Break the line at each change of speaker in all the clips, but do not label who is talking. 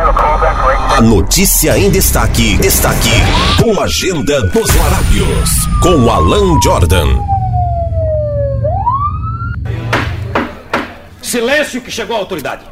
A notícia em destaque, destaque, com a agenda dos Larápios, com Alan Jordan.
Silêncio que chegou a autoridade.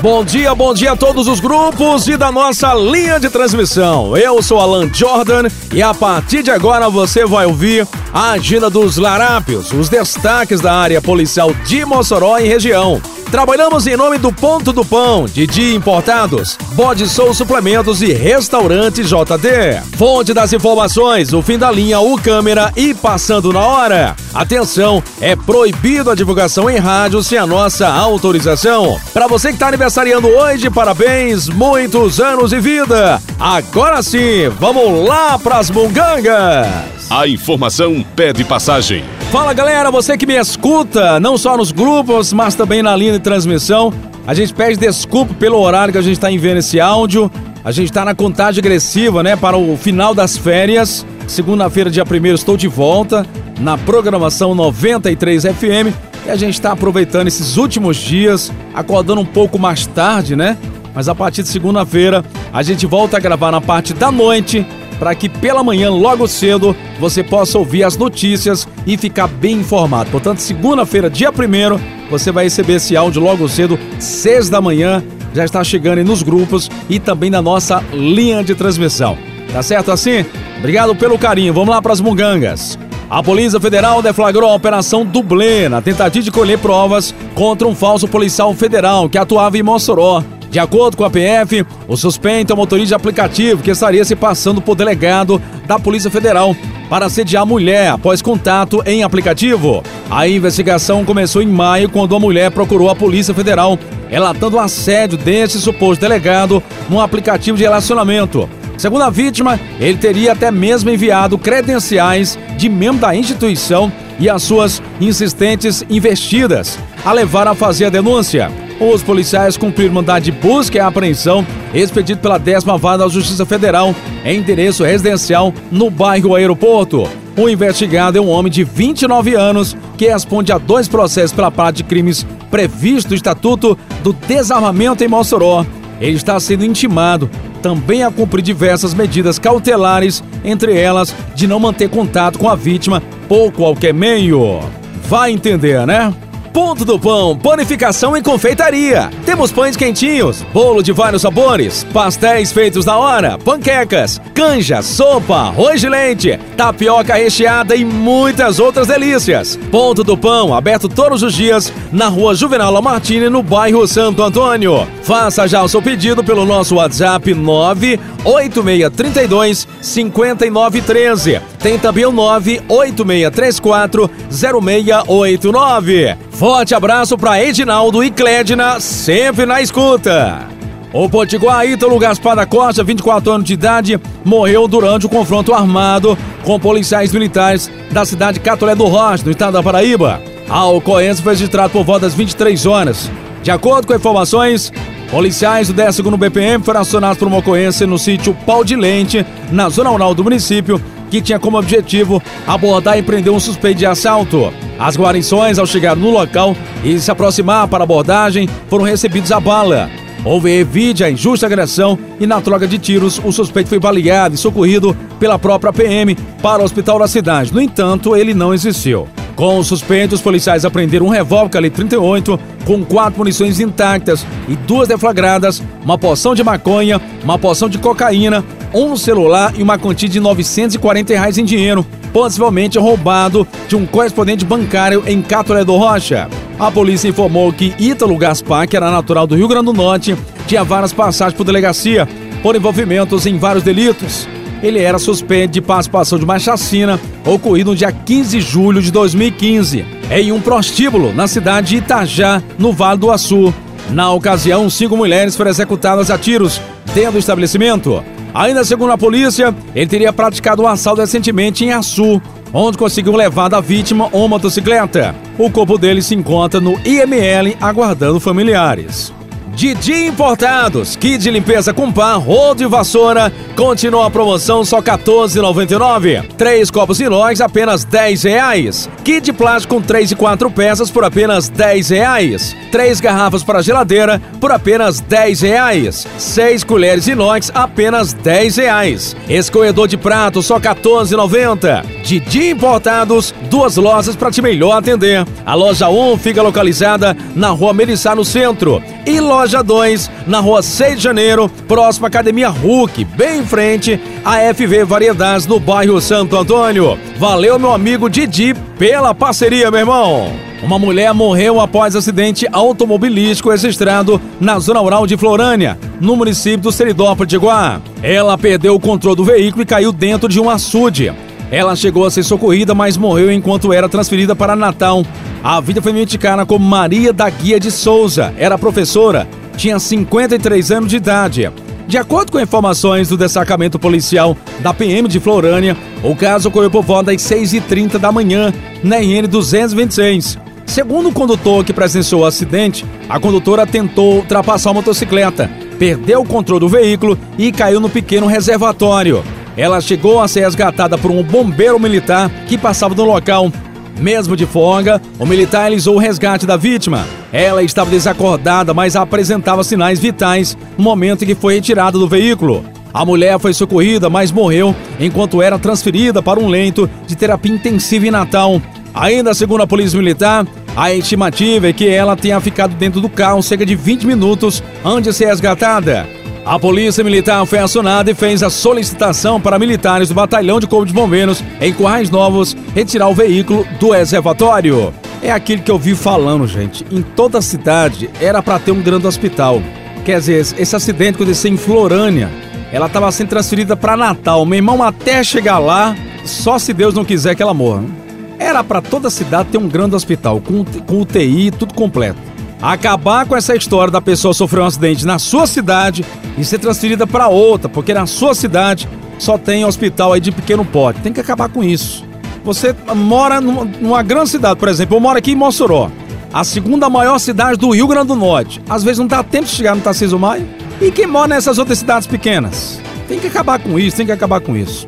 Bom dia, bom dia a todos os grupos e da nossa linha de transmissão. Eu sou Alan Jordan e a partir de agora você vai ouvir a agenda dos Larápios, os destaques da área policial de Mossoró e região. Trabalhamos em nome do Ponto do Pão, Didi Importados, Bode Sou Suplementos e Restaurante JD. Fonte das informações, o fim da linha U Câmera e passando na hora. Atenção, é proibido a divulgação em rádio sem a nossa autorização. Para você que está aniversariando hoje, parabéns, muitos anos de vida. Agora sim, vamos lá pras mungangas.
A informação pede passagem.
Fala galera, você que me escuta, não só nos grupos, mas também na linha de transmissão. A gente pede desculpa pelo horário que a gente está enviando esse áudio. A gente está na contagem agressiva, né, para o final das férias. Segunda-feira, dia 1 estou de volta na programação 93 FM. E a gente está aproveitando esses últimos dias, acordando um pouco mais tarde, né? Mas a partir de segunda-feira, a gente volta a gravar na parte da noite para que pela manhã, logo cedo, você possa ouvir as notícias e ficar bem informado. Portanto, segunda-feira, dia 1 você vai receber esse áudio logo cedo, 6 da manhã, já está chegando aí nos grupos e também na nossa linha de transmissão. Tá certo assim? Obrigado pelo carinho. Vamos lá para as mungangas. A Polícia Federal deflagrou a Operação Dublê na tentativa de colher provas contra um falso policial federal que atuava em Mossoró. De acordo com a PF, o suspeito é um motorista de aplicativo que estaria se passando por delegado da Polícia Federal para assediar a mulher após contato em aplicativo. A investigação começou em maio quando a mulher procurou a Polícia Federal relatando o assédio desse suposto delegado num aplicativo de relacionamento. Segundo a vítima, ele teria até mesmo enviado credenciais de membro da instituição e as suas insistentes investidas a levar a fazer a denúncia. Os policiais cumpriram mandado de busca e apreensão expedido pela décima vara da Justiça Federal em endereço residencial no bairro Aeroporto. O investigado é um homem de 29 anos que responde a dois processos pela parte de crimes previstos no Estatuto do Desarmamento em Mossoró. Ele está sendo intimado também a cumprir diversas medidas cautelares, entre elas de não manter contato com a vítima por qualquer meio. Vai entender, né? Ponto do Pão, panificação e confeitaria. Temos pães quentinhos, bolo de vários sabores, pastéis feitos na hora, panquecas, canja, sopa, arroz de leite, tapioca recheada e muitas outras delícias. Ponto do Pão, aberto todos os dias na rua Juvenal Lamartine, no bairro Santo Antônio. Faça já o seu pedido pelo nosso WhatsApp 98632 5913. Tem também o 98634 0689. Forte abraço para Edinaldo e Clédina, sempre na escuta. O Potiguar Ítalo Gaspar da Costa, 24 anos de idade, morreu durante o confronto armado com policiais militares da cidade Catolé do Rocha, no estado da Paraíba. A ocorrência foi registrada por volta das 23 horas. De acordo com informações, policiais do 12º BPM foram acionados por uma ocorrência no sítio Pau de Lente, na zona rural do município, que tinha como objetivo abordar e prender um suspeito de assalto. As guarnições, ao chegar no local e se aproximar para a abordagem, foram recebidos a bala. Houve evite a injusta agressão e na troca de tiros o suspeito foi baleado e socorrido pela própria PM para o hospital da cidade. No entanto, ele não existiu. Com o suspeito, os policiais apreenderam um revólver calibre 38 com quatro munições intactas e duas deflagradas, uma poção de maconha, uma poção de cocaína, um celular e uma quantia de 940 reais em dinheiro, possivelmente roubado de um correspondente bancário em Catolé do Rocha. A polícia informou que Ítalo Gaspar, que era natural do Rio Grande do Norte, tinha várias passagens por delegacia por envolvimentos em vários delitos ele era suspeito de participação de uma chacina ocorrida no dia 15 de julho de 2015, em um prostíbulo na cidade de Itajá, no Vale do Açu. Na ocasião, cinco mulheres foram executadas a tiros dentro do estabelecimento. Ainda segundo a polícia, ele teria praticado um assalto recentemente em Açu, onde conseguiu levar da vítima uma motocicleta. O corpo dele se encontra no IML aguardando familiares. Didi Importados, kit de limpeza com pá, rodo e vassoura, continua a promoção só 14,99. Três copos inox apenas 10 reais. Kit de plástico com 3 e 4 peças por apenas 10 reais. Três garrafas para geladeira por apenas 10 reais. Seis colheres inox apenas 10 reais. Escorredor de prato só 14,90. Didi Importados, duas lojas para te melhor atender. A loja 1 fica localizada na rua Melissá no centro e loja Loja 2, na rua 6 de janeiro, próxima à Academia Hulk, bem em frente à FV Variedades, no bairro Santo Antônio. Valeu, meu amigo Didi, pela parceria, meu irmão. Uma mulher morreu após acidente automobilístico registrado na zona rural de Florânia, no município do Seridópolis de Guá. Ela perdeu o controle do veículo e caiu dentro de um açude. Ela chegou a ser socorrida, mas morreu enquanto era transferida para Natal. A vida foi identificada como Maria da Guia de Souza. Era professora, tinha 53 anos de idade. De acordo com informações do destacamento policial da PM de Florânia, o caso ocorreu por volta das 6h30 da manhã, na RN 226. Segundo o condutor que presenciou o acidente, a condutora tentou ultrapassar a motocicleta, perdeu o controle do veículo e caiu no pequeno reservatório. Ela chegou a ser resgatada por um bombeiro militar que passava no local. Mesmo de folga, o militar realizou o resgate da vítima. Ela estava desacordada, mas apresentava sinais vitais no momento em que foi retirada do veículo. A mulher foi socorrida, mas morreu enquanto era transferida para um leito de terapia intensiva em Natal. Ainda segundo a Polícia Militar, a estimativa é que ela tenha ficado dentro do carro cerca de 20 minutos antes de ser resgatada. A polícia militar foi acionada e fez a solicitação para militares do Batalhão de Corpo de Bombeiros em Corrais Novos retirar o veículo do reservatório. É aquilo que eu vi falando, gente. Em toda a cidade era para ter um grande hospital. Quer dizer, esse acidente aconteceu em Florânia. Ela estava sendo transferida para Natal. Meu irmão, até chegar lá, só se Deus não quiser que ela morra. Era para toda a cidade ter um grande hospital, com, com UTI, tudo completo acabar com essa história da pessoa sofrer um acidente na sua cidade e ser transferida para outra, porque na sua cidade só tem hospital aí de pequeno porte. Tem que acabar com isso. Você mora numa, grande cidade, por exemplo, eu moro aqui em Mossoró, a segunda maior cidade do Rio Grande do Norte. Às vezes não dá tempo de chegar no Tarcísio Maio. E quem mora nessas outras cidades pequenas? Tem que acabar com isso, tem que acabar com isso.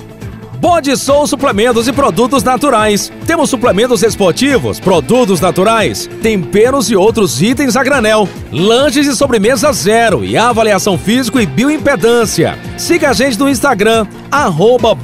Bode Suplementos e Produtos Naturais. Temos suplementos esportivos, produtos naturais, temperos e outros itens a granel, lanches e sobremesa zero e avaliação físico e bioimpedância. Siga a gente no Instagram, arroba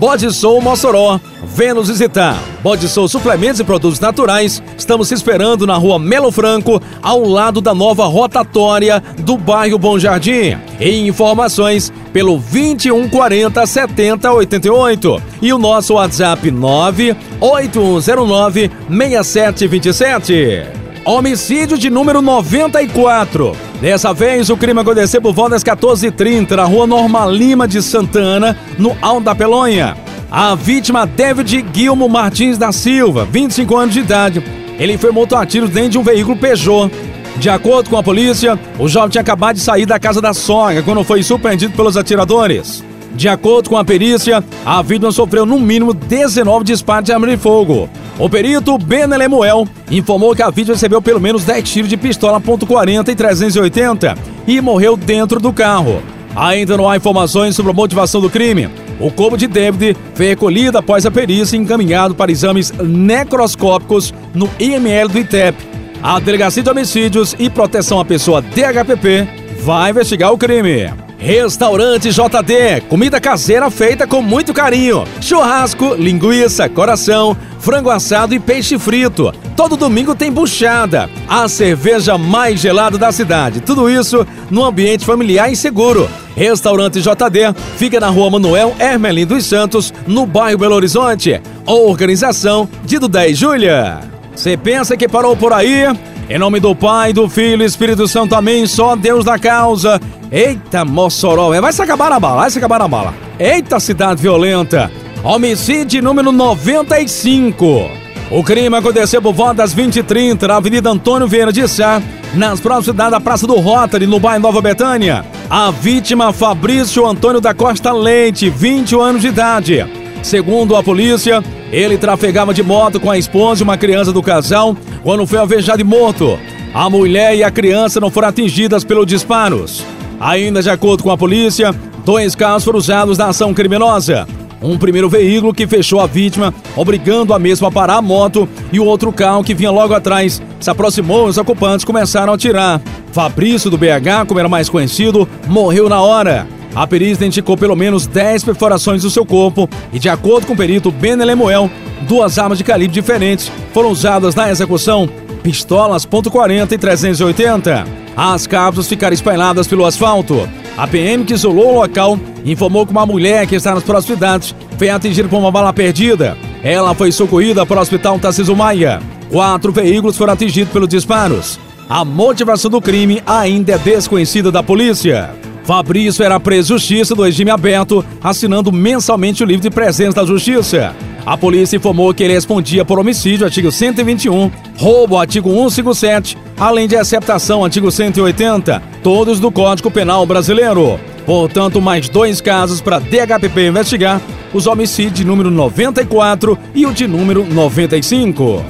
Mossoró. Vem nos visitar. Bode Sou Suplementos e Produtos Naturais. Estamos esperando na rua Melo Franco, ao lado da nova rotatória do bairro Bom Jardim. E informações pelo 2140 7088 e o nosso WhatsApp 98109 6727. Homicídio de número 94. Dessa vez, o crime aconteceu por volta das 14h30 na rua Norma Lima de Santana, no Alto da Pelonha. A vítima David Guilmo Martins da Silva, 25 anos de idade. Ele foi morto a tiros dentro de um veículo Peugeot. De acordo com a polícia, o jovem tinha acabado de sair da casa da sogra quando foi surpreendido pelos atiradores. De acordo com a perícia, a vítima sofreu no mínimo 19 disparos de arma de fogo. O perito Ben Lemuel informou que a vítima recebeu pelo menos 10 tiros de pistola .40 e 380 e morreu dentro do carro. Ainda não há informações sobre a motivação do crime. O corpo de David foi recolhido após a perícia e encaminhado para exames necroscópicos no IML do ITEP. A Delegacia de Homicídios e Proteção à Pessoa DHPP vai investigar o crime. Restaurante JD, comida caseira feita com muito carinho. Churrasco, linguiça, coração, frango assado e peixe frito. Todo domingo tem buchada. A cerveja mais gelada da cidade. Tudo isso no ambiente familiar e seguro. Restaurante JD fica na rua Manuel Hermelin dos Santos, no bairro Belo Horizonte. Organização de do 10 Júlia. Você pensa que parou por aí? Em nome do Pai, do Filho e Espírito Santo, amém. Só Deus da causa. Eita, Mossoró. Vai se acabar na bala, vai se acabar na bala. Eita, cidade violenta. Homicídio número 95. O crime aconteceu por volta das 20h30 na Avenida Antônio Vieira de Sá, nas proximidades da Praça do Rotary, no bairro Nova Betânia. A vítima, Fabrício Antônio da Costa Leite, 21 anos de idade. Segundo a polícia, ele trafegava de moto com a esposa e uma criança do casal quando foi alvejado e morto. A mulher e a criança não foram atingidas pelos disparos. Ainda de acordo com a polícia, dois carros foram usados na ação criminosa. Um primeiro veículo que fechou a vítima, obrigando a mesma a parar a moto, e o outro carro que vinha logo atrás se aproximou e os ocupantes começaram a atirar. Fabrício do BH, como era mais conhecido, morreu na hora. A perícia identificou pelo menos 10 perfurações do seu corpo e, de acordo com o perito Ben Lemuel, duas armas de calibre diferentes foram usadas na execução, pistolas .40 e 380. As cápsulas ficaram espalhadas pelo asfalto. A PM que isolou o local informou que uma mulher que está nas proximidades foi atingida por uma bala perdida. Ela foi socorrida para o hospital Tarcísio Maia. Quatro veículos foram atingidos pelos disparos. A motivação do crime ainda é desconhecida da polícia. Fabrício era preso justiça do regime aberto, assinando mensalmente o livro de presença da justiça. A polícia informou que ele respondia por homicídio, artigo 121, roubo, artigo 157, além de aceptação, artigo 180, todos do Código Penal Brasileiro. Portanto, mais dois casos para DHPP investigar, os homicídios de número 94 e o de número 95.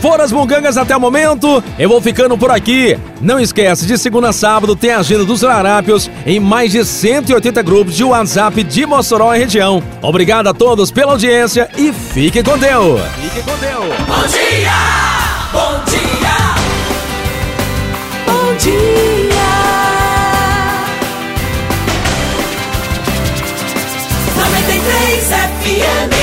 Foram as bugangas até o momento. Eu vou ficando por aqui. Não esquece, de segunda a sábado tem a agenda dos larápios em mais de 180 grupos de WhatsApp de Mossoró e região. Obrigado a todos pela audiência e fique com Deus. Fique com Deus.
Bom dia! Bom dia! 93 FM